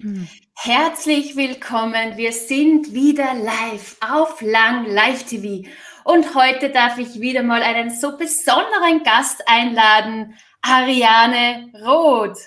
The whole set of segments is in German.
Hm. Herzlich willkommen. Wir sind wieder live auf Lang Live TV. Und heute darf ich wieder mal einen so besonderen Gast einladen, Ariane Roth.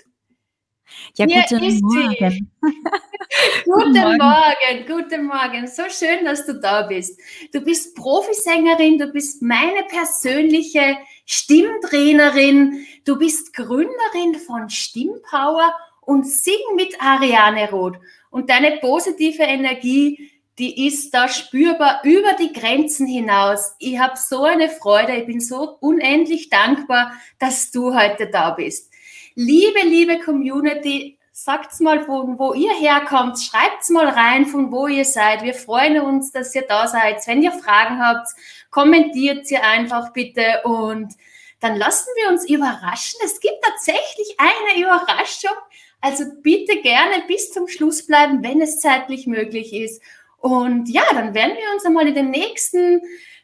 Ja, Hier guten Morgen. guten Morgen. Morgen, guten Morgen. So schön, dass du da bist. Du bist Profisängerin, du bist meine persönliche Stimmtrainerin, du bist Gründerin von Stimmpower und sing mit Ariane Roth. Und deine positive Energie, die ist da spürbar über die Grenzen hinaus. Ich habe so eine Freude, ich bin so unendlich dankbar, dass du heute da bist. Liebe, liebe Community, sagt's mal, von wo ihr herkommt, schreibt's mal rein, von wo ihr seid. Wir freuen uns, dass ihr da seid. Wenn ihr Fragen habt, kommentiert sie einfach bitte und dann lassen wir uns überraschen. Es gibt tatsächlich eine Überraschung. Also bitte gerne bis zum Schluss bleiben, wenn es zeitlich möglich ist. Und ja, dann werden wir uns einmal in den nächsten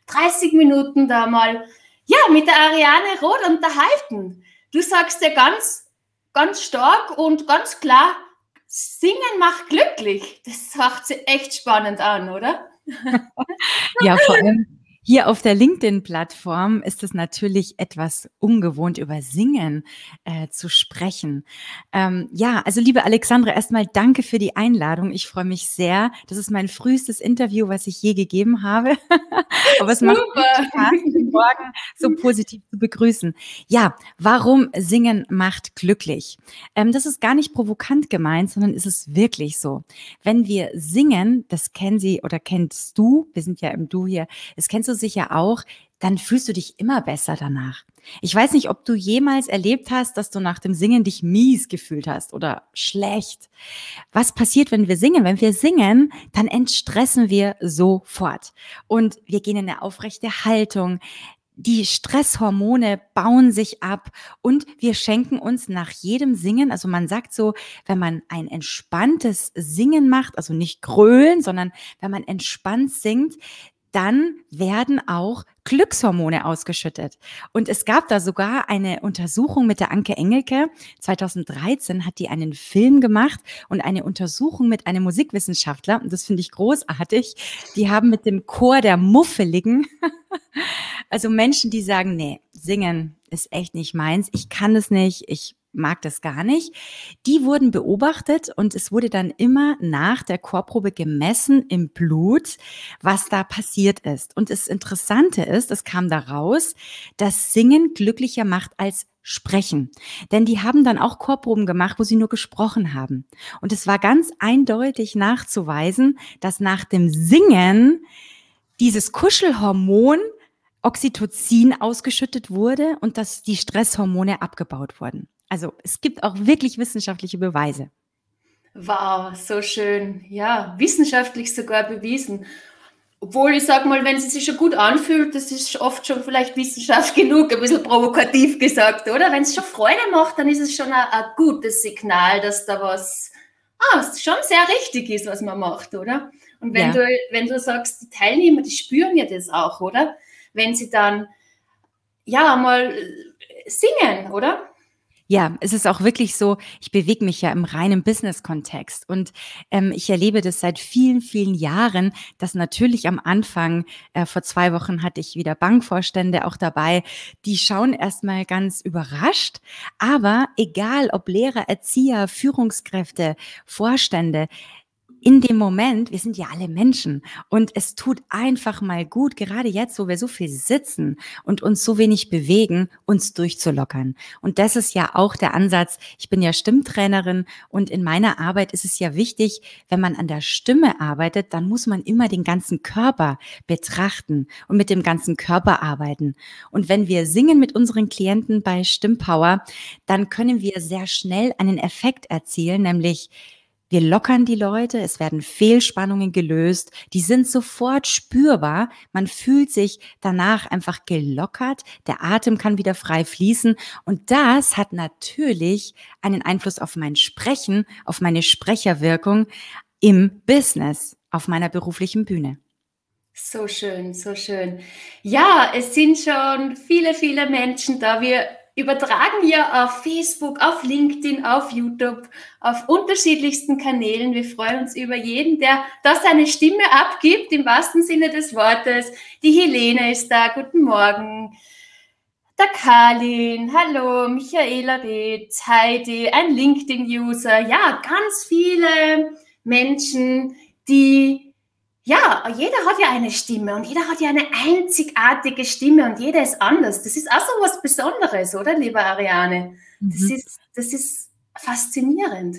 30 Minuten da mal ja, mit der Ariane Roth unterhalten. Du sagst ja ganz, ganz stark und ganz klar, Singen macht glücklich. Das macht sich echt spannend an, oder? ja, vor allem hier auf der LinkedIn-Plattform ist es natürlich etwas ungewohnt, über Singen äh, zu sprechen. Ähm, ja, also liebe Alexandra, erstmal danke für die Einladung. Ich freue mich sehr. Das ist mein frühestes Interview, was ich je gegeben habe. Aber es macht Spaß, den Morgen so positiv zu begrüßen. Ja, warum Singen macht glücklich? Ähm, das ist gar nicht provokant gemeint, sondern ist es wirklich so. Wenn wir singen, das kennen Sie oder kennst du, wir sind ja im Du hier, es kennst du sicher auch, dann fühlst du dich immer besser danach. Ich weiß nicht, ob du jemals erlebt hast, dass du nach dem Singen dich mies gefühlt hast oder schlecht. Was passiert, wenn wir singen? Wenn wir singen, dann entstressen wir sofort und wir gehen in eine aufrechte Haltung. Die Stresshormone bauen sich ab und wir schenken uns nach jedem Singen, also man sagt so, wenn man ein entspanntes Singen macht, also nicht grölen, sondern wenn man entspannt singt, dann werden auch Glückshormone ausgeschüttet. Und es gab da sogar eine Untersuchung mit der Anke Engelke. 2013 hat die einen Film gemacht und eine Untersuchung mit einem Musikwissenschaftler. Und das finde ich großartig. Die haben mit dem Chor der Muffeligen, also Menschen, die sagen, nee, singen ist echt nicht meins. Ich kann es nicht. Ich mag das gar nicht. Die wurden beobachtet und es wurde dann immer nach der Chorprobe gemessen im Blut, was da passiert ist. Und das Interessante ist, es kam daraus, dass Singen glücklicher macht als Sprechen. Denn die haben dann auch Chorproben gemacht, wo sie nur gesprochen haben. Und es war ganz eindeutig nachzuweisen, dass nach dem Singen dieses Kuschelhormon Oxytocin ausgeschüttet wurde und dass die Stresshormone abgebaut wurden. Also es gibt auch wirklich wissenschaftliche Beweise. Wow, so schön. Ja, wissenschaftlich sogar bewiesen. Obwohl ich sage mal, wenn es sich schon gut anfühlt, das ist oft schon vielleicht Wissenschaft genug, ein bisschen provokativ gesagt, oder? Wenn es schon Freude macht, dann ist es schon ein, ein gutes Signal, dass da was ah, schon sehr richtig ist, was man macht, oder? Und wenn, ja. du, wenn du sagst, die Teilnehmer, die spüren ja das auch, oder? Wenn sie dann ja mal singen, oder? Ja, es ist auch wirklich so, ich bewege mich ja im reinen Business-Kontext. Und ähm, ich erlebe das seit vielen, vielen Jahren, dass natürlich am Anfang, äh, vor zwei Wochen hatte ich wieder Bankvorstände auch dabei, die schauen erstmal ganz überrascht, aber egal ob Lehrer, Erzieher, Führungskräfte, Vorstände, in dem Moment, wir sind ja alle Menschen und es tut einfach mal gut, gerade jetzt, wo wir so viel sitzen und uns so wenig bewegen, uns durchzulockern. Und das ist ja auch der Ansatz. Ich bin ja Stimmtrainerin und in meiner Arbeit ist es ja wichtig, wenn man an der Stimme arbeitet, dann muss man immer den ganzen Körper betrachten und mit dem ganzen Körper arbeiten. Und wenn wir singen mit unseren Klienten bei Stimmpower, dann können wir sehr schnell einen Effekt erzielen, nämlich wir lockern die Leute, es werden Fehlspannungen gelöst, die sind sofort spürbar. Man fühlt sich danach einfach gelockert, der Atem kann wieder frei fließen und das hat natürlich einen Einfluss auf mein Sprechen, auf meine Sprecherwirkung im Business, auf meiner beruflichen Bühne. So schön, so schön. Ja, es sind schon viele, viele Menschen da. Wir übertragen hier auf Facebook, auf LinkedIn, auf YouTube, auf unterschiedlichsten Kanälen. Wir freuen uns über jeden, der da seine Stimme abgibt, im wahrsten Sinne des Wortes. Die Helene ist da. Guten Morgen. Der Karlin, hallo, Michaela Reetz, Heidi, ein LinkedIn-User, ja, ganz viele Menschen, die, ja, jeder hat ja eine Stimme und jeder hat ja eine einzigartige Stimme und jeder ist anders. Das ist auch so was Besonderes, oder, liebe Ariane? Das, mhm. ist, das ist faszinierend.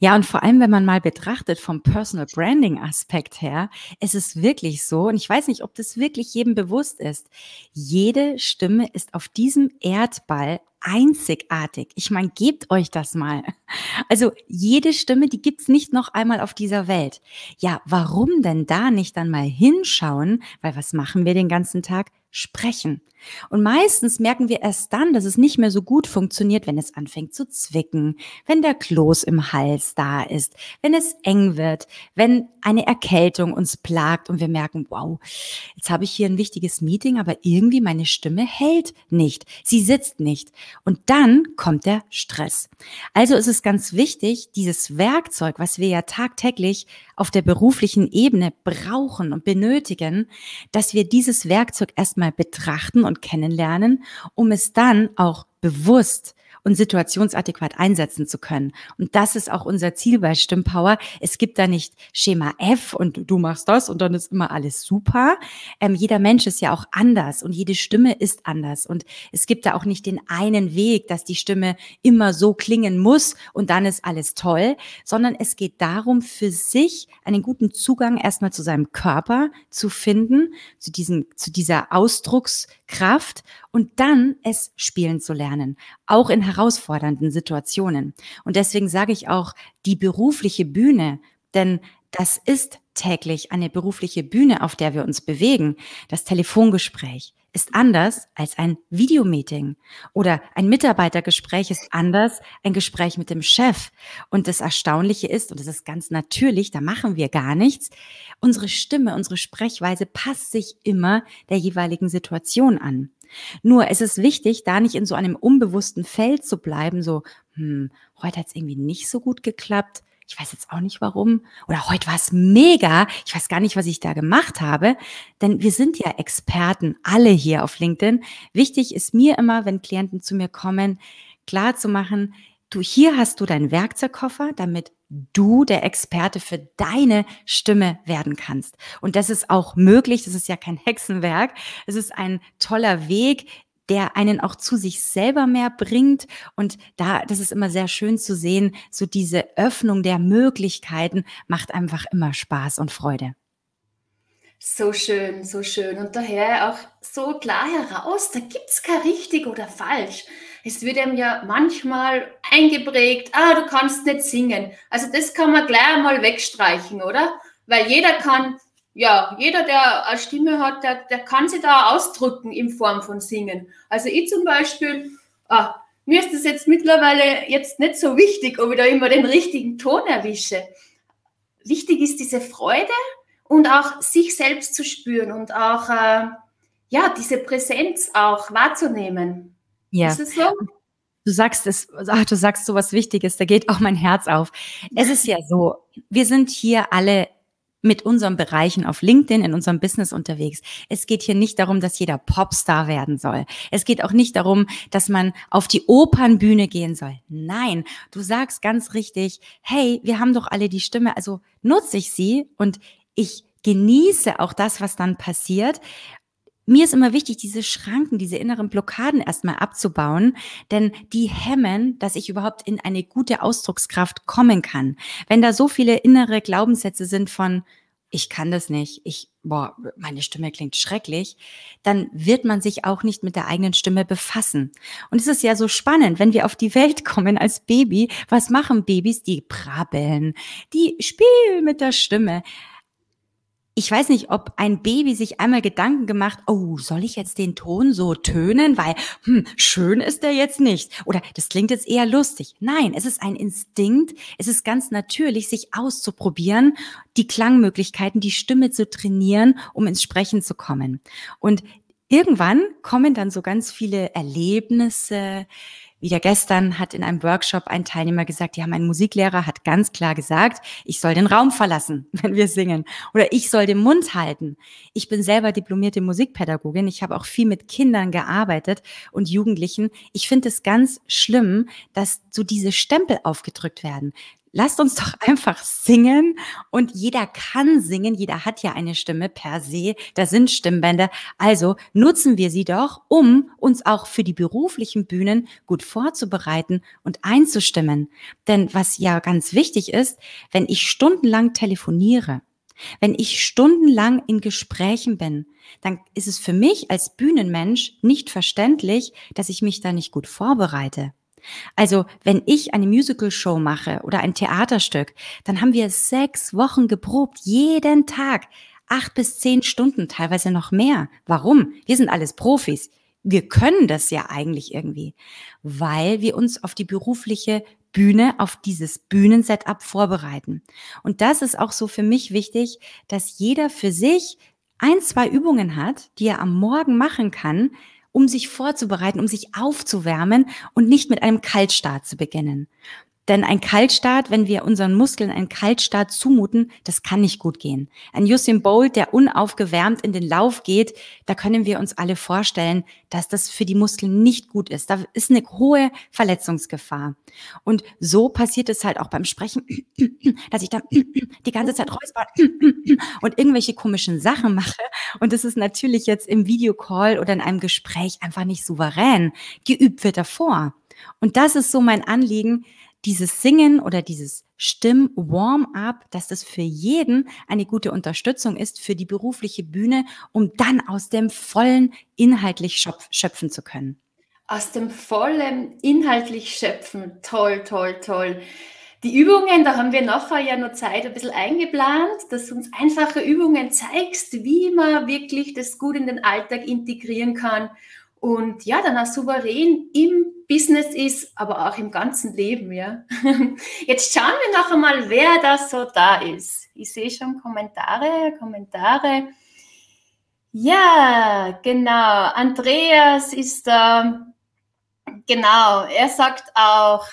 Ja, und vor allem, wenn man mal betrachtet vom Personal Branding Aspekt her, ist es wirklich so, und ich weiß nicht, ob das wirklich jedem bewusst ist, jede Stimme ist auf diesem Erdball einzigartig. Ich meine, gebt euch das mal. Also jede Stimme, die gibt's nicht noch einmal auf dieser Welt. Ja, warum denn da nicht dann mal hinschauen? Weil was machen wir den ganzen Tag? Sprechen. Und meistens merken wir erst dann, dass es nicht mehr so gut funktioniert, wenn es anfängt zu zwicken, wenn der Kloß im Hals da ist, wenn es eng wird, wenn eine Erkältung uns plagt und wir merken, wow, jetzt habe ich hier ein wichtiges Meeting, aber irgendwie meine Stimme hält nicht, sie sitzt nicht. Und dann kommt der Stress. Also ist es ganz wichtig, dieses Werkzeug, was wir ja tagtäglich auf der beruflichen Ebene brauchen und benötigen, dass wir dieses Werkzeug erstmal betrachten und kennenlernen, um es dann auch bewusst und situationsadäquat einsetzen zu können. Und das ist auch unser Ziel bei Stimmpower. Es gibt da nicht Schema F und du machst das und dann ist immer alles super. Ähm, jeder Mensch ist ja auch anders und jede Stimme ist anders. Und es gibt da auch nicht den einen Weg, dass die Stimme immer so klingen muss und dann ist alles toll, sondern es geht darum, für sich einen guten Zugang erstmal zu seinem Körper zu finden, zu diesem, zu dieser Ausdruckskraft und dann es spielen zu lernen, auch in herausfordernden Situationen. Und deswegen sage ich auch die berufliche Bühne, denn das ist täglich eine berufliche Bühne, auf der wir uns bewegen. Das Telefongespräch ist anders als ein Videomeeting oder ein Mitarbeitergespräch ist anders ein Gespräch mit dem Chef. Und das Erstaunliche ist, und das ist ganz natürlich, da machen wir gar nichts, unsere Stimme, unsere Sprechweise passt sich immer der jeweiligen Situation an. Nur es ist wichtig, da nicht in so einem unbewussten Feld zu bleiben, so, hm, heute hat es irgendwie nicht so gut geklappt. Ich weiß jetzt auch nicht warum. Oder heute war es mega. Ich weiß gar nicht, was ich da gemacht habe. Denn wir sind ja Experten, alle hier auf LinkedIn. Wichtig ist mir immer, wenn Klienten zu mir kommen, klar zu machen, du, hier hast du deinen Werkzeugkoffer, damit du der Experte für deine Stimme werden kannst. Und das ist auch möglich. Das ist ja kein Hexenwerk. Es ist ein toller Weg, der einen auch zu sich selber mehr bringt. Und da, das ist immer sehr schön zu sehen, so diese Öffnung der Möglichkeiten macht einfach immer Spaß und Freude. So schön, so schön. Und daher auch so klar heraus, da gibt es kein richtig oder falsch es wird einem ja manchmal eingeprägt, ah, du kannst nicht singen. Also das kann man gleich einmal wegstreichen, oder? Weil jeder kann, ja, jeder, der eine Stimme hat, der, der kann sich da ausdrücken in Form von Singen. Also ich zum Beispiel, ah, mir ist das jetzt mittlerweile jetzt nicht so wichtig, ob ich da immer den richtigen Ton erwische. Wichtig ist diese Freude und auch sich selbst zu spüren und auch äh, ja diese Präsenz auch wahrzunehmen. Ja. Ist es so? Du sagst es, ach, du sagst so was Wichtiges, da geht auch mein Herz auf. Es ist ja so, wir sind hier alle mit unseren Bereichen auf LinkedIn in unserem Business unterwegs. Es geht hier nicht darum, dass jeder Popstar werden soll. Es geht auch nicht darum, dass man auf die Opernbühne gehen soll. Nein, du sagst ganz richtig, hey, wir haben doch alle die Stimme, also nutze ich sie und ich genieße auch das, was dann passiert mir ist immer wichtig, diese Schranken, diese inneren Blockaden erstmal abzubauen, denn die hemmen, dass ich überhaupt in eine gute Ausdruckskraft kommen kann. Wenn da so viele innere Glaubenssätze sind von, ich kann das nicht, ich, boah, meine Stimme klingt schrecklich, dann wird man sich auch nicht mit der eigenen Stimme befassen. Und es ist ja so spannend, wenn wir auf die Welt kommen als Baby, was machen Babys? Die prabbeln, die spielen mit der Stimme ich weiß nicht, ob ein Baby sich einmal Gedanken gemacht, oh, soll ich jetzt den Ton so tönen, weil hm, schön ist der jetzt nicht oder das klingt jetzt eher lustig. Nein, es ist ein Instinkt, es ist ganz natürlich, sich auszuprobieren, die Klangmöglichkeiten, die Stimme zu trainieren, um ins Sprechen zu kommen. Und irgendwann kommen dann so ganz viele Erlebnisse, wieder gestern hat in einem Workshop ein Teilnehmer gesagt, ja, mein Musiklehrer hat ganz klar gesagt, ich soll den Raum verlassen, wenn wir singen. Oder ich soll den Mund halten. Ich bin selber diplomierte Musikpädagogin. Ich habe auch viel mit Kindern gearbeitet und Jugendlichen. Ich finde es ganz schlimm, dass so diese Stempel aufgedrückt werden lasst uns doch einfach singen und jeder kann singen, jeder hat ja eine Stimme per se, da sind Stimmbänder, also nutzen wir sie doch, um uns auch für die beruflichen Bühnen gut vorzubereiten und einzustimmen. Denn was ja ganz wichtig ist, wenn ich stundenlang telefoniere, wenn ich stundenlang in Gesprächen bin, dann ist es für mich als Bühnenmensch nicht verständlich, dass ich mich da nicht gut vorbereite. Also, wenn ich eine Musical-Show mache oder ein Theaterstück, dann haben wir sechs Wochen geprobt, jeden Tag. Acht bis zehn Stunden, teilweise noch mehr. Warum? Wir sind alles Profis. Wir können das ja eigentlich irgendwie, weil wir uns auf die berufliche Bühne, auf dieses Bühnensetup vorbereiten. Und das ist auch so für mich wichtig, dass jeder für sich ein, zwei Übungen hat, die er am Morgen machen kann, um sich vorzubereiten, um sich aufzuwärmen und nicht mit einem Kaltstart zu beginnen. Denn ein Kaltstart, wenn wir unseren Muskeln einen Kaltstart zumuten, das kann nicht gut gehen. Ein Usain Bolt, der unaufgewärmt in den Lauf geht, da können wir uns alle vorstellen, dass das für die Muskeln nicht gut ist. Da ist eine hohe Verletzungsgefahr. Und so passiert es halt auch beim Sprechen, dass ich dann die ganze Zeit räusper und irgendwelche komischen Sachen mache. Und das ist natürlich jetzt im Videocall oder in einem Gespräch einfach nicht souverän. Geübt wird davor. Und das ist so mein Anliegen, dieses Singen oder dieses Stimm-Warm-up, dass das für jeden eine gute Unterstützung ist für die berufliche Bühne, um dann aus dem vollen inhaltlich schöpfen zu können. Aus dem vollen inhaltlich schöpfen. Toll, toll, toll. Die Übungen, da haben wir nachher ja noch Zeit ein bisschen eingeplant, dass du uns einfache Übungen zeigst, wie man wirklich das gut in den Alltag integrieren kann und ja, dann auch souverän im Business ist, aber auch im ganzen Leben, ja. Jetzt schauen wir noch einmal, wer da so da ist. Ich sehe schon Kommentare, Kommentare. Ja, genau. Andreas ist da. Genau, er sagt auch,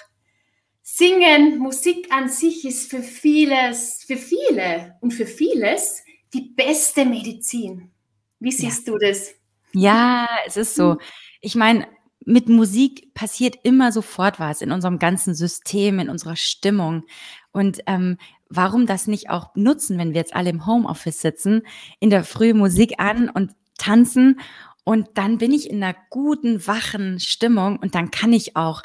Singen, Musik an sich ist für vieles, für viele und für vieles die beste Medizin. Wie siehst ja. du das? Ja, es ist so. Ich meine, mit Musik passiert immer sofort was in unserem ganzen System, in unserer Stimmung. Und ähm, warum das nicht auch nutzen, wenn wir jetzt alle im Homeoffice sitzen, in der Früh Musik an und tanzen und dann bin ich in einer guten, wachen Stimmung und dann kann ich auch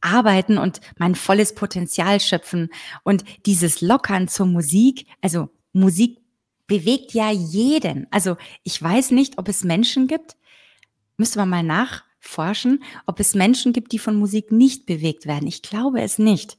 arbeiten und mein volles Potenzial schöpfen. Und dieses Lockern zur Musik, also Musik bewegt ja jeden. Also ich weiß nicht, ob es Menschen gibt, müsste man mal nachforschen, ob es Menschen gibt, die von Musik nicht bewegt werden. Ich glaube es nicht.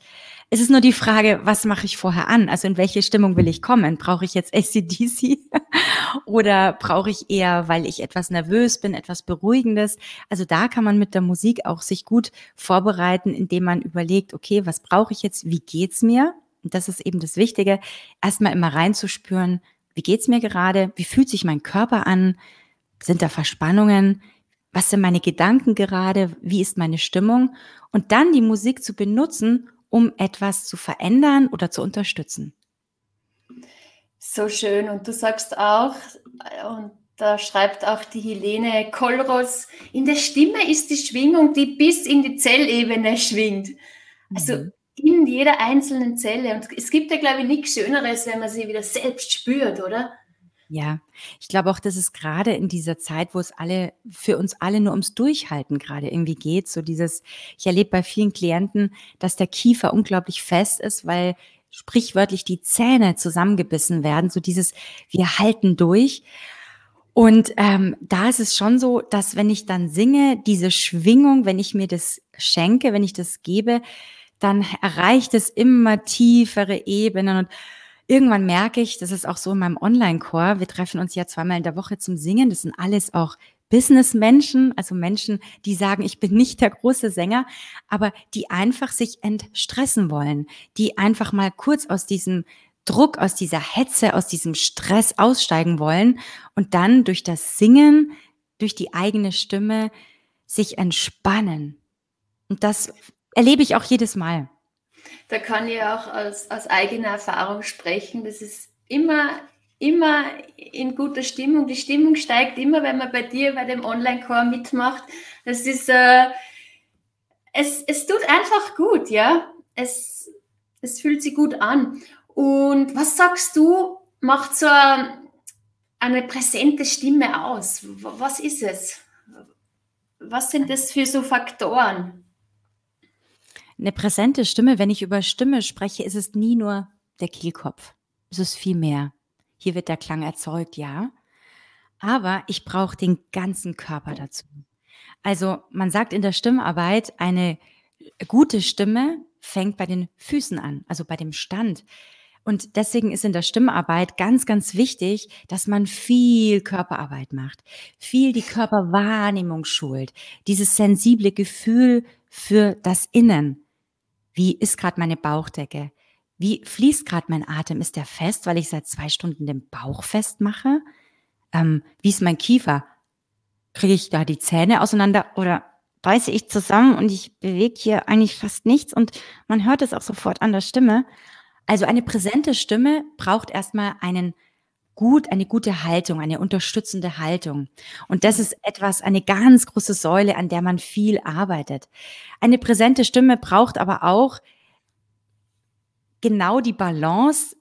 Es ist nur die Frage, was mache ich vorher an? Also in welche Stimmung will ich kommen? Brauche ich jetzt ACDC oder brauche ich eher, weil ich etwas nervös bin, etwas Beruhigendes? Also da kann man mit der Musik auch sich gut vorbereiten, indem man überlegt, okay, was brauche ich jetzt? Wie geht's mir? Und das ist eben das Wichtige, erstmal immer reinzuspüren, wie geht's mir gerade? Wie fühlt sich mein Körper an? Sind da Verspannungen? Was sind meine Gedanken gerade? Wie ist meine Stimmung? Und dann die Musik zu benutzen, um etwas zu verändern oder zu unterstützen. So schön. Und du sagst auch, und da schreibt auch die Helene Kolros, in der Stimme ist die Schwingung, die bis in die Zellebene schwingt. Also mhm in jeder einzelnen Zelle. Und es gibt ja, glaube ich, nichts Schöneres, wenn man sie wieder selbst spürt, oder? Ja, ich glaube auch, dass es gerade in dieser Zeit, wo es alle für uns alle nur ums Durchhalten gerade irgendwie geht, so dieses, ich erlebe bei vielen Klienten, dass der Kiefer unglaublich fest ist, weil sprichwörtlich die Zähne zusammengebissen werden, so dieses, wir halten durch. Und ähm, da ist es schon so, dass wenn ich dann singe, diese Schwingung, wenn ich mir das schenke, wenn ich das gebe, dann erreicht es immer tiefere Ebenen und irgendwann merke ich, das ist auch so in meinem Online-Core, wir treffen uns ja zweimal in der Woche zum Singen, das sind alles auch Business-Menschen, also Menschen, die sagen, ich bin nicht der große Sänger, aber die einfach sich entstressen wollen, die einfach mal kurz aus diesem Druck, aus dieser Hetze, aus diesem Stress aussteigen wollen und dann durch das Singen durch die eigene Stimme sich entspannen. Und das erlebe ich auch jedes Mal. Da kann ich auch aus, aus eigener Erfahrung sprechen. Das ist immer, immer in guter Stimmung. Die Stimmung steigt immer, wenn man bei dir bei dem Online-Core mitmacht. Das ist, äh, es, es tut einfach gut, ja. Es, es fühlt sich gut an. Und was sagst du, macht so eine präsente Stimme aus? Was ist es? Was sind das für so Faktoren? Eine präsente Stimme, wenn ich über Stimme spreche, ist es nie nur der Kehlkopf. Es ist viel mehr. Hier wird der Klang erzeugt, ja. Aber ich brauche den ganzen Körper dazu. Also man sagt in der Stimmarbeit, eine gute Stimme fängt bei den Füßen an, also bei dem Stand. Und deswegen ist in der Stimmarbeit ganz, ganz wichtig, dass man viel Körperarbeit macht, viel die Körperwahrnehmung schult, dieses sensible Gefühl für das Innen. Wie ist gerade meine Bauchdecke? Wie fließt gerade mein Atem? Ist der fest, weil ich seit zwei Stunden den Bauch festmache? Ähm, wie ist mein Kiefer? Kriege ich da die Zähne auseinander oder beiße ich zusammen und ich bewege hier eigentlich fast nichts und man hört es auch sofort an der Stimme. Also eine präsente Stimme braucht erstmal einen gut, eine gute Haltung, eine unterstützende Haltung. Und das ist etwas, eine ganz große Säule, an der man viel arbeitet. Eine präsente Stimme braucht aber auch genau die Balance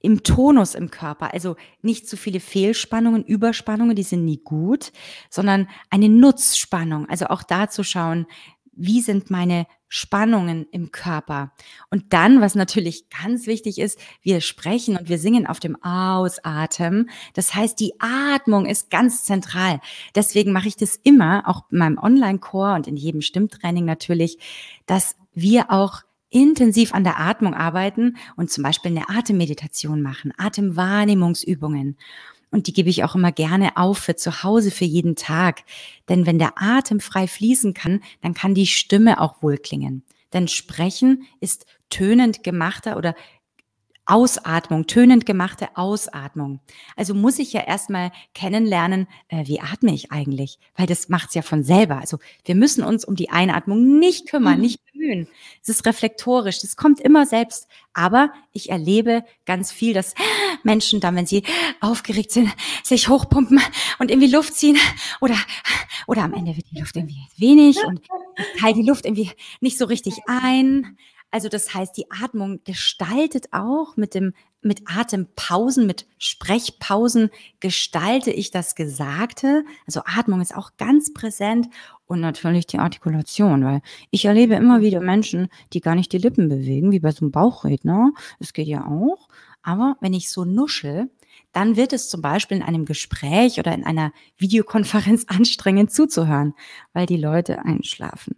im Tonus im Körper. Also nicht zu viele Fehlspannungen, Überspannungen, die sind nie gut, sondern eine Nutzspannung. Also auch da zu schauen, wie sind meine Spannungen im Körper. Und dann, was natürlich ganz wichtig ist, wir sprechen und wir singen auf dem Ausatmen. Das heißt, die Atmung ist ganz zentral. Deswegen mache ich das immer, auch in meinem Online-Core und in jedem Stimmtraining natürlich, dass wir auch intensiv an der Atmung arbeiten und zum Beispiel eine Atemmeditation machen, Atemwahrnehmungsübungen. Und die gebe ich auch immer gerne auf für zu Hause, für jeden Tag. Denn wenn der Atem frei fließen kann, dann kann die Stimme auch wohl klingen. Denn Sprechen ist tönend gemachter oder Ausatmung, tönend gemachte Ausatmung. Also muss ich ja erstmal kennenlernen, äh, wie atme ich eigentlich, weil das macht's ja von selber. Also wir müssen uns um die Einatmung nicht kümmern, mhm. nicht bemühen. Es ist reflektorisch, das kommt immer selbst. Aber ich erlebe ganz viel, dass Menschen dann, wenn sie aufgeregt sind, sich hochpumpen und irgendwie Luft ziehen oder, oder am Ende wird die Luft irgendwie wenig und halte die Luft irgendwie nicht so richtig ein. Also das heißt, die Atmung gestaltet auch mit dem mit Atempausen, mit Sprechpausen gestalte ich das Gesagte. Also Atmung ist auch ganz präsent und natürlich die Artikulation, weil ich erlebe immer wieder Menschen, die gar nicht die Lippen bewegen, wie bei so einem Bauchredner. Es geht ja auch. Aber wenn ich so nuschel, dann wird es zum Beispiel in einem Gespräch oder in einer Videokonferenz anstrengend zuzuhören, weil die Leute einschlafen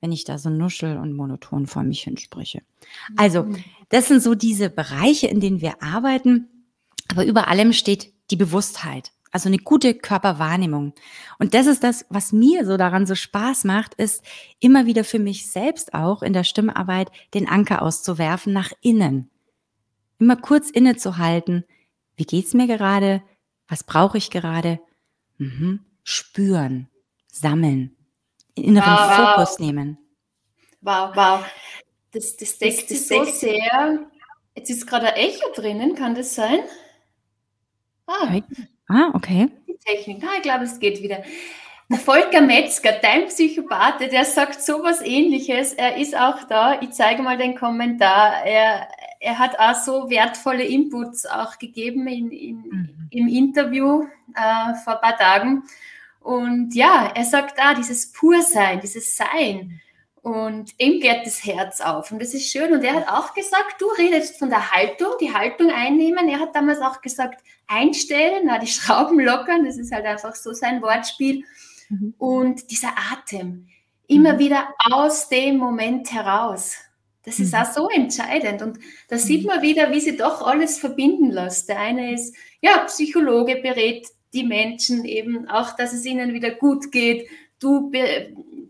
wenn ich da so nuschel und monoton vor mich hinspreche. Also, mhm. das sind so diese Bereiche, in denen wir arbeiten. Aber über allem steht die Bewusstheit. Also eine gute Körperwahrnehmung. Und das ist das, was mir so daran so Spaß macht, ist immer wieder für mich selbst auch in der Stimmarbeit den Anker auszuwerfen nach innen. Immer kurz innezuhalten. Wie geht's mir gerade? Was brauche ich gerade? Mhm. Spüren, sammeln inneren wow, Fokus nehmen. Wow, wow. Das, das deckt sich so sehr. Jetzt ist gerade ein Echo drinnen, kann das sein? Ah, ah okay. Die Technik. Ah, ich glaube, es geht wieder. Der Volker Metzger, dein Psychopath, der sagt sowas ähnliches. Er ist auch da. Ich zeige mal den Kommentar. Er, er hat auch so wertvolle Inputs auch gegeben in, in, mhm. im Interview äh, vor ein paar Tagen. Und ja, er sagt da, dieses Pursein, dieses Sein. Und ihm geht das Herz auf. Und das ist schön. Und er hat auch gesagt, du redest von der Haltung, die Haltung einnehmen. Er hat damals auch gesagt, einstellen, na, die Schrauben lockern. Das ist halt einfach so sein Wortspiel. Mhm. Und dieser Atem, immer mhm. wieder aus dem Moment heraus. Das ist mhm. auch so entscheidend. Und da sieht mhm. man wieder, wie sie doch alles verbinden lässt. Der eine ist, ja, Psychologe berät die Menschen eben auch, dass es ihnen wieder gut geht. Du,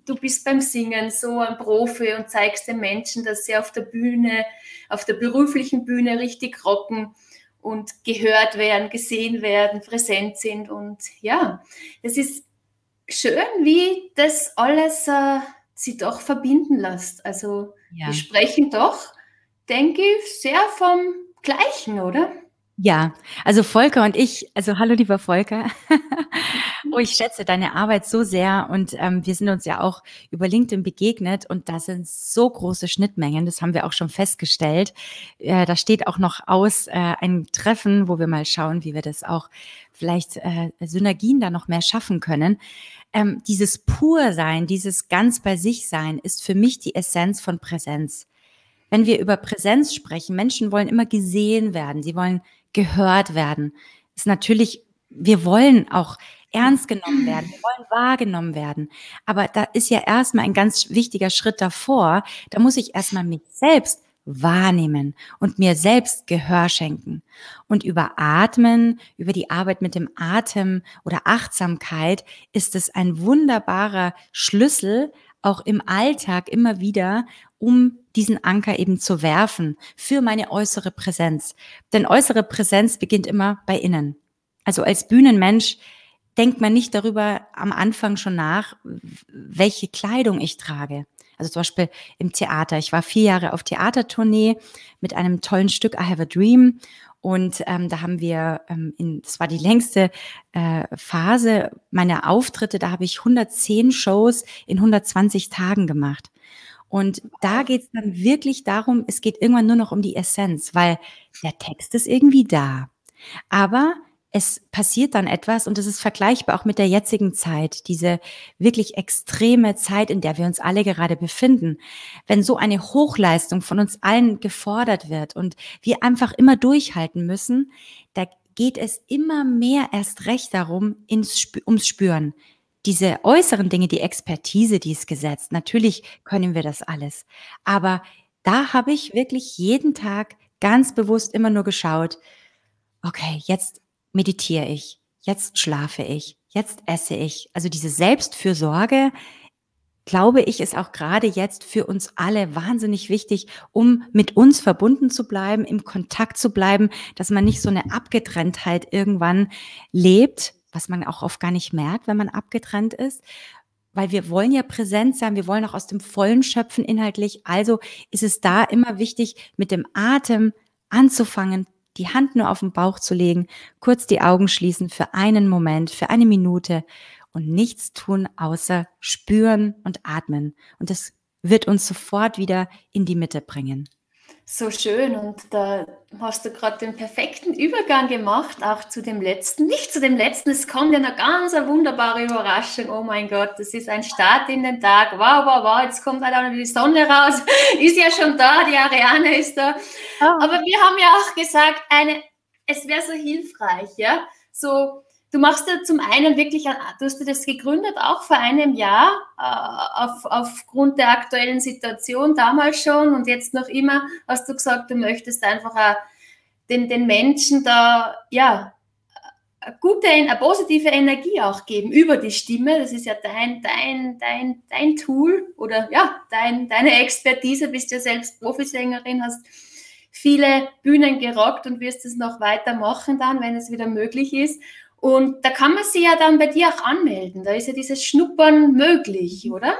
du bist beim Singen so ein Profi und zeigst den Menschen, dass sie auf der Bühne, auf der beruflichen Bühne richtig rocken und gehört werden, gesehen werden, präsent sind. Und ja, das ist schön, wie das alles äh, sie doch verbinden lässt. Also ja. wir sprechen doch, denke ich, sehr vom Gleichen, oder? Ja, also Volker und ich, also hallo lieber Volker, oh, ich schätze deine Arbeit so sehr und ähm, wir sind uns ja auch über LinkedIn begegnet und da sind so große Schnittmengen, das haben wir auch schon festgestellt. Äh, da steht auch noch aus äh, ein Treffen, wo wir mal schauen, wie wir das auch vielleicht äh, Synergien da noch mehr schaffen können. Ähm, dieses Pursein, dieses ganz bei sich sein ist für mich die Essenz von Präsenz. Wenn wir über Präsenz sprechen, Menschen wollen immer gesehen werden, sie wollen gehört werden. Ist natürlich, wir wollen auch ernst genommen werden, wir wollen wahrgenommen werden. Aber da ist ja erstmal ein ganz wichtiger Schritt davor. Da muss ich erstmal mich selbst wahrnehmen und mir selbst Gehör schenken. Und über Atmen, über die Arbeit mit dem Atem oder Achtsamkeit ist es ein wunderbarer Schlüssel, auch im Alltag immer wieder, um diesen Anker eben zu werfen für meine äußere Präsenz. Denn äußere Präsenz beginnt immer bei innen. Also als Bühnenmensch denkt man nicht darüber am Anfang schon nach, welche Kleidung ich trage. Also zum Beispiel im Theater. Ich war vier Jahre auf Theatertournee mit einem tollen Stück I Have a Dream. Und ähm, da haben wir, ähm, in, das war die längste äh, Phase meiner Auftritte, da habe ich 110 Shows in 120 Tagen gemacht. Und da geht es dann wirklich darum, es geht irgendwann nur noch um die Essenz, weil der Text ist irgendwie da. Aber es passiert dann etwas und es ist vergleichbar auch mit der jetzigen Zeit, diese wirklich extreme Zeit, in der wir uns alle gerade befinden. Wenn so eine Hochleistung von uns allen gefordert wird und wir einfach immer durchhalten müssen, da geht es immer mehr erst recht darum, ins, ums Spüren diese äußeren Dinge, die Expertise, die ist gesetzt. Natürlich können wir das alles. Aber da habe ich wirklich jeden Tag ganz bewusst immer nur geschaut, okay, jetzt meditiere ich, jetzt schlafe ich, jetzt esse ich. Also diese Selbstfürsorge, glaube ich, ist auch gerade jetzt für uns alle wahnsinnig wichtig, um mit uns verbunden zu bleiben, im Kontakt zu bleiben, dass man nicht so eine Abgetrenntheit irgendwann lebt, was man auch oft gar nicht merkt, wenn man abgetrennt ist. Weil wir wollen ja präsent sein, wir wollen auch aus dem Vollen schöpfen inhaltlich. Also ist es da immer wichtig, mit dem Atem anzufangen, die Hand nur auf den Bauch zu legen, kurz die Augen schließen für einen Moment, für eine Minute und nichts tun, außer spüren und atmen. Und das wird uns sofort wieder in die Mitte bringen so schön und da hast du gerade den perfekten Übergang gemacht, auch zu dem letzten. Nicht zu dem letzten, es kommt ja eine ganz eine wunderbare Überraschung. Oh mein Gott, das ist ein Start in den Tag. Wow, wow, wow, jetzt kommt halt auch noch die Sonne raus. Ist ja schon da, die Ariane ist da. Oh. Aber wir haben ja auch gesagt, eine, es wäre so hilfreich, ja, so Du machst ja zum einen wirklich, du hast das gegründet auch vor einem Jahr äh, auf, aufgrund der aktuellen Situation damals schon und jetzt noch immer hast du gesagt, du möchtest einfach auch den, den Menschen da ja eine gute, eine positive Energie auch geben über die Stimme. Das ist ja dein, dein, dein, dein Tool oder ja, dein, deine Expertise, bist ja selbst Profisängerin, hast viele Bühnen gerockt und wirst es noch weitermachen dann, wenn es wieder möglich ist. Und da kann man sich ja dann bei dir auch anmelden. Da ist ja dieses Schnuppern möglich, oder?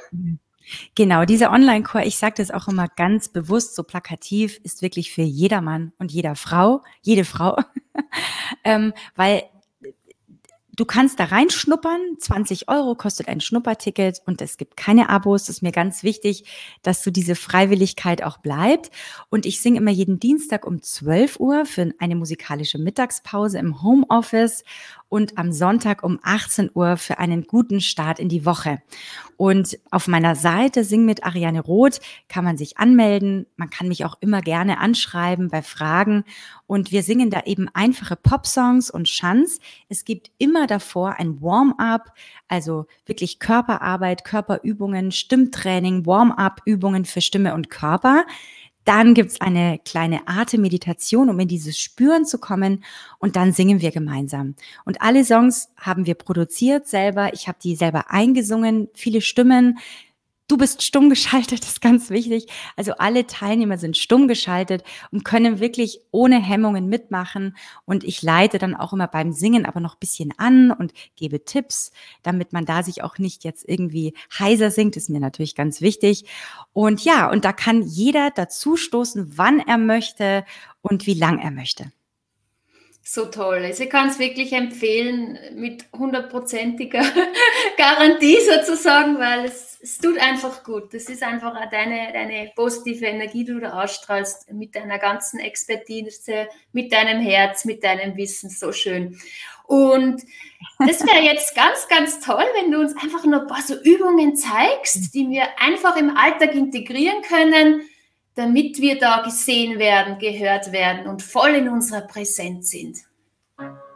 Genau, dieser Online-Chor, ich sage das auch immer ganz bewusst, so plakativ, ist wirklich für jedermann und jeder Frau, jede Frau, ähm, weil Du kannst da reinschnuppern. 20 Euro kostet ein Schnupperticket und es gibt keine Abos. Das ist mir ganz wichtig, dass so diese Freiwilligkeit auch bleibt. Und ich singe immer jeden Dienstag um 12 Uhr für eine musikalische Mittagspause im Homeoffice und am Sonntag um 18 Uhr für einen guten Start in die Woche. Und auf meiner Seite Sing mit Ariane Roth kann man sich anmelden. Man kann mich auch immer gerne anschreiben bei Fragen. Und wir singen da eben einfache Popsongs und Schanz. Es gibt immer davor ein Warm-up, also wirklich Körperarbeit, Körperübungen, Stimmtraining, Warm-up-Übungen für Stimme und Körper. Dann gibt's eine kleine Atemmeditation, um in dieses Spüren zu kommen. Und dann singen wir gemeinsam. Und alle Songs haben wir produziert selber. Ich habe die selber eingesungen, viele Stimmen. Du bist stumm geschaltet, ist ganz wichtig. Also alle Teilnehmer sind stumm geschaltet und können wirklich ohne Hemmungen mitmachen. Und ich leite dann auch immer beim Singen aber noch ein bisschen an und gebe Tipps, damit man da sich auch nicht jetzt irgendwie heiser singt, ist mir natürlich ganz wichtig. Und ja, und da kann jeder dazu stoßen, wann er möchte und wie lang er möchte so toll ist. Ich kann es wirklich empfehlen mit hundertprozentiger Garantie sozusagen, weil es, es tut einfach gut. Das ist einfach deine, deine positive Energie, die du da ausstrahlst mit deiner ganzen Expertise, mit deinem Herz, mit deinem Wissen. So schön. Und das wäre jetzt ganz, ganz toll, wenn du uns einfach noch ein paar so Übungen zeigst, die wir einfach im Alltag integrieren können damit wir da gesehen werden, gehört werden und voll in unserer Präsenz sind.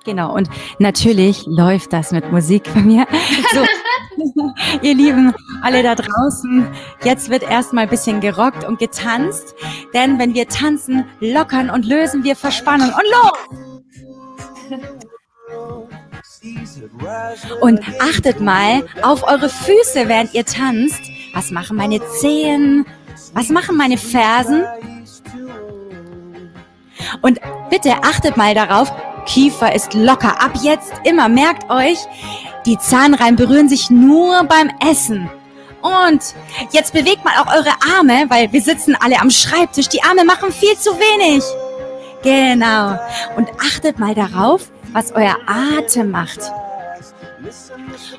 Genau, und natürlich läuft das mit Musik bei mir. So, ihr Lieben, alle da draußen, jetzt wird erstmal ein bisschen gerockt und getanzt, denn wenn wir tanzen, lockern und lösen wir Verspannung und los! Und achtet mal auf eure Füße, während ihr tanzt. Was machen meine Zehen? Was machen meine Fersen? Und bitte achtet mal darauf, Kiefer ist locker. Ab jetzt immer. Merkt euch, die Zahnreihen berühren sich nur beim Essen. Und jetzt bewegt mal auch eure Arme, weil wir sitzen alle am Schreibtisch. Die Arme machen viel zu wenig. Genau. Und achtet mal darauf, was euer Atem macht.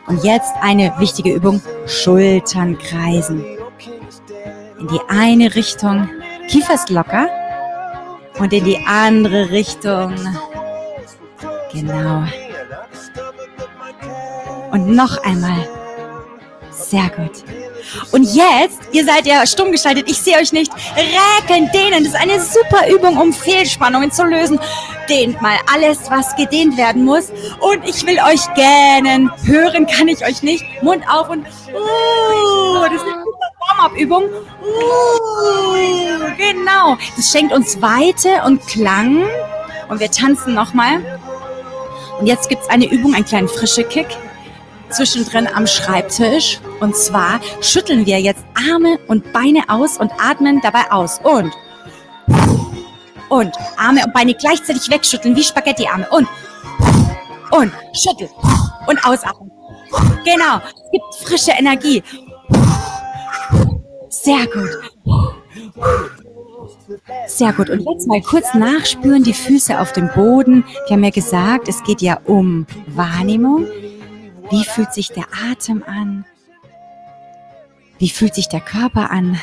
Und jetzt eine wichtige Übung. Schultern kreisen in die eine Richtung, Kiefer ist locker und in die andere Richtung. Genau. Und noch einmal. Sehr gut. Und jetzt, ihr seid ja stumm geschaltet, ich sehe euch nicht. Räkeln, dehnen, das ist eine super Übung, um Fehlspannungen zu lösen. Dehnt mal alles, was gedehnt werden muss. Und ich will euch gähnen. Hören kann ich euch nicht. Mund auf und, uh, das ist Warm-up-Übung. Uh, genau. Das schenkt uns Weite und Klang. Und wir tanzen nochmal. Und jetzt gibt es eine Übung, einen kleinen frische Kick zwischendrin am Schreibtisch. Und zwar schütteln wir jetzt Arme und Beine aus und atmen dabei aus. Und und Arme und Beine gleichzeitig wegschütteln wie Spaghetti-Arme. Und und schütteln und ausatmen. Genau. Es gibt frische Energie. Sehr gut. Sehr gut. Und jetzt mal kurz nachspüren, die Füße auf dem Boden. Wir haben ja gesagt, es geht ja um Wahrnehmung. Wie fühlt sich der Atem an? Wie fühlt sich der Körper an?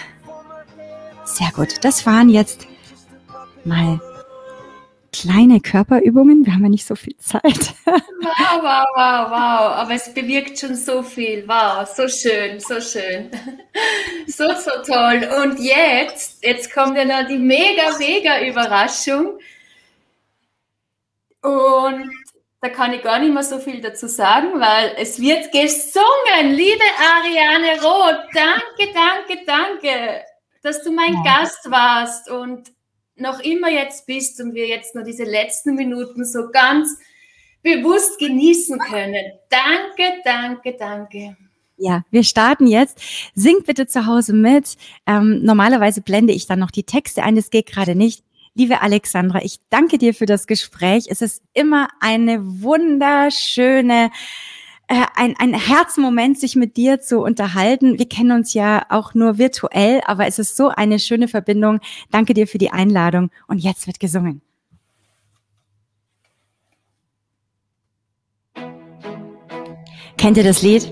Sehr gut. Das waren jetzt mal kleine Körperübungen. Wir haben ja nicht so viel Zeit. Wow, wow, wow, wow. Aber es bewirkt schon so viel. Wow, so schön, so schön. So, so toll. Und jetzt, jetzt kommt ja noch die mega, mega Überraschung. Und da kann ich gar nicht mehr so viel dazu sagen, weil es wird gesungen. Liebe Ariane Roth, danke, danke, danke, dass du mein ja. Gast warst und noch immer jetzt bist und wir jetzt noch diese letzten Minuten so ganz bewusst genießen können. Danke, danke, danke. Ja, wir starten jetzt. Singt bitte zu Hause mit. Ähm, normalerweise blende ich dann noch die Texte ein, das geht gerade nicht. Liebe Alexandra, ich danke dir für das Gespräch. Es ist immer eine wunderschöne, äh, ein, ein Herzmoment, sich mit dir zu unterhalten. Wir kennen uns ja auch nur virtuell, aber es ist so eine schöne Verbindung. Danke dir für die Einladung und jetzt wird gesungen. Kennt ihr das Lied?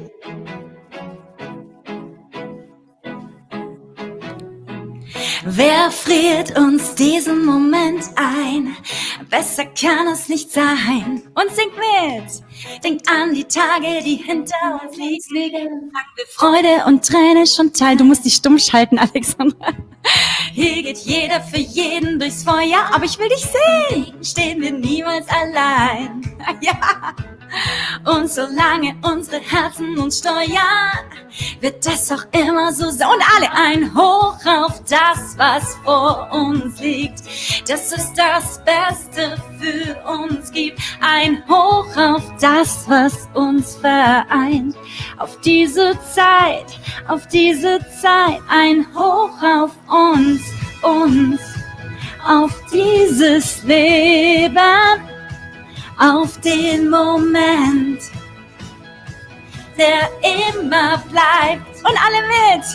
Wer friert uns diesen Moment ein? Besser kann es nicht sein. Und singt mit. Denkt an die Tage, die hinter uns liegen. Freude und Träne schon teilen. Du musst dich stumm schalten, Alexandra. Hier geht jeder für jeden durchs Feuer, aber ich will dich sehen. Stehen wir niemals allein. Ja. Und solange unsere Herzen uns steuern, wird das auch immer so sein. Und alle ein Hoch auf das, was vor uns liegt. Das ist das Beste für uns gibt. Ein Hoch auf das, was uns vereint. Auf diese Zeit, auf diese Zeit. Ein Hoch auf uns, uns. Auf dieses Leben auf den Moment, der immer bleibt. Und alle mit!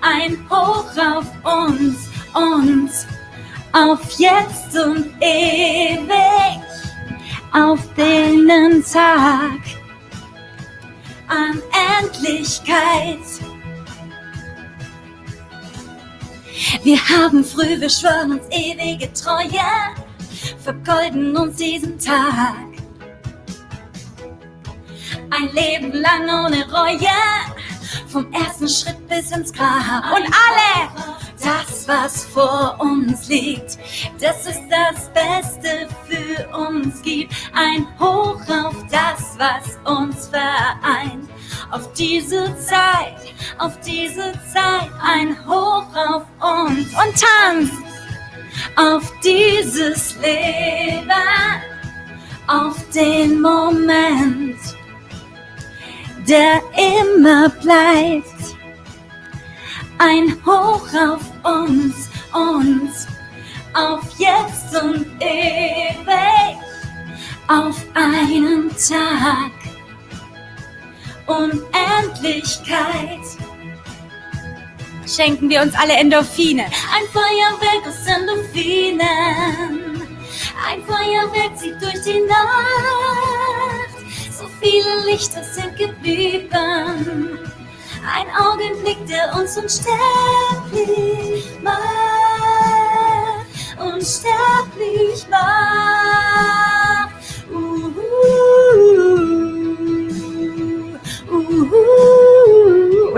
Ein Hoch auf uns, uns, auf jetzt und ewig, auf den Tag an Endlichkeit. Wir haben früh, wir schwören uns ewige Treue vergolden uns diesen Tag. Ein Leben lang ohne Reue, vom ersten Schritt bis ins Grab. Und alle, das, was vor uns liegt, das ist das Beste für uns gibt. Ein Hoch auf das, was uns vereint. Auf diese Zeit, auf diese Zeit, ein Hoch auf uns und tanzt auf dieses Leben, auf den Moment, der immer bleibt. Ein Hoch auf uns, uns, auf jetzt und ewig, auf einen Tag, Unendlichkeit schenken wir uns alle Endorphine. Ein Feuerwerk aus Endorphinen. Ein Feuerwerk zieht durch die Nacht. So viele Lichter sind geblieben. Ein Augenblick, der uns unsterblich macht. Unsterblich macht. Uh, uh,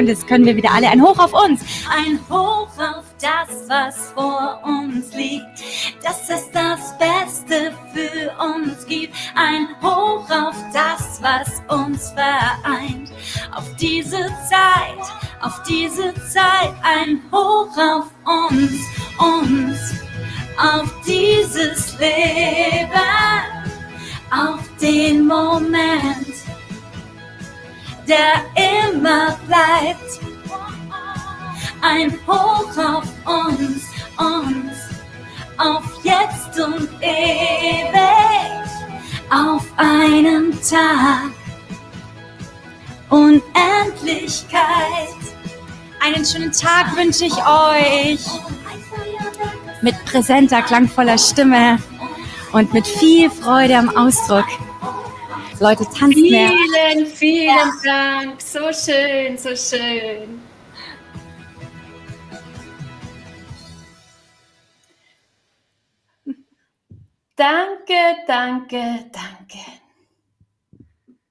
und jetzt können wir wieder alle ein Hoch auf uns. Ein Hoch auf das, was vor uns liegt. Dass es das Beste für uns gibt. Ein Hoch auf das, was uns vereint. Auf diese Zeit, auf diese Zeit. Ein Hoch auf uns, uns. Auf dieses Leben. Auf den Moment der immer bleibt. Ein Hoch auf uns, uns, auf jetzt und ewig, auf einen Tag. Unendlichkeit. Einen schönen Tag wünsche ich euch. Mit präsenter, klangvoller Stimme und mit viel Freude am Ausdruck. Leute, tanzt vielen, mehr. Vielen, vielen ja. Dank. So schön, so schön. Danke, danke, danke.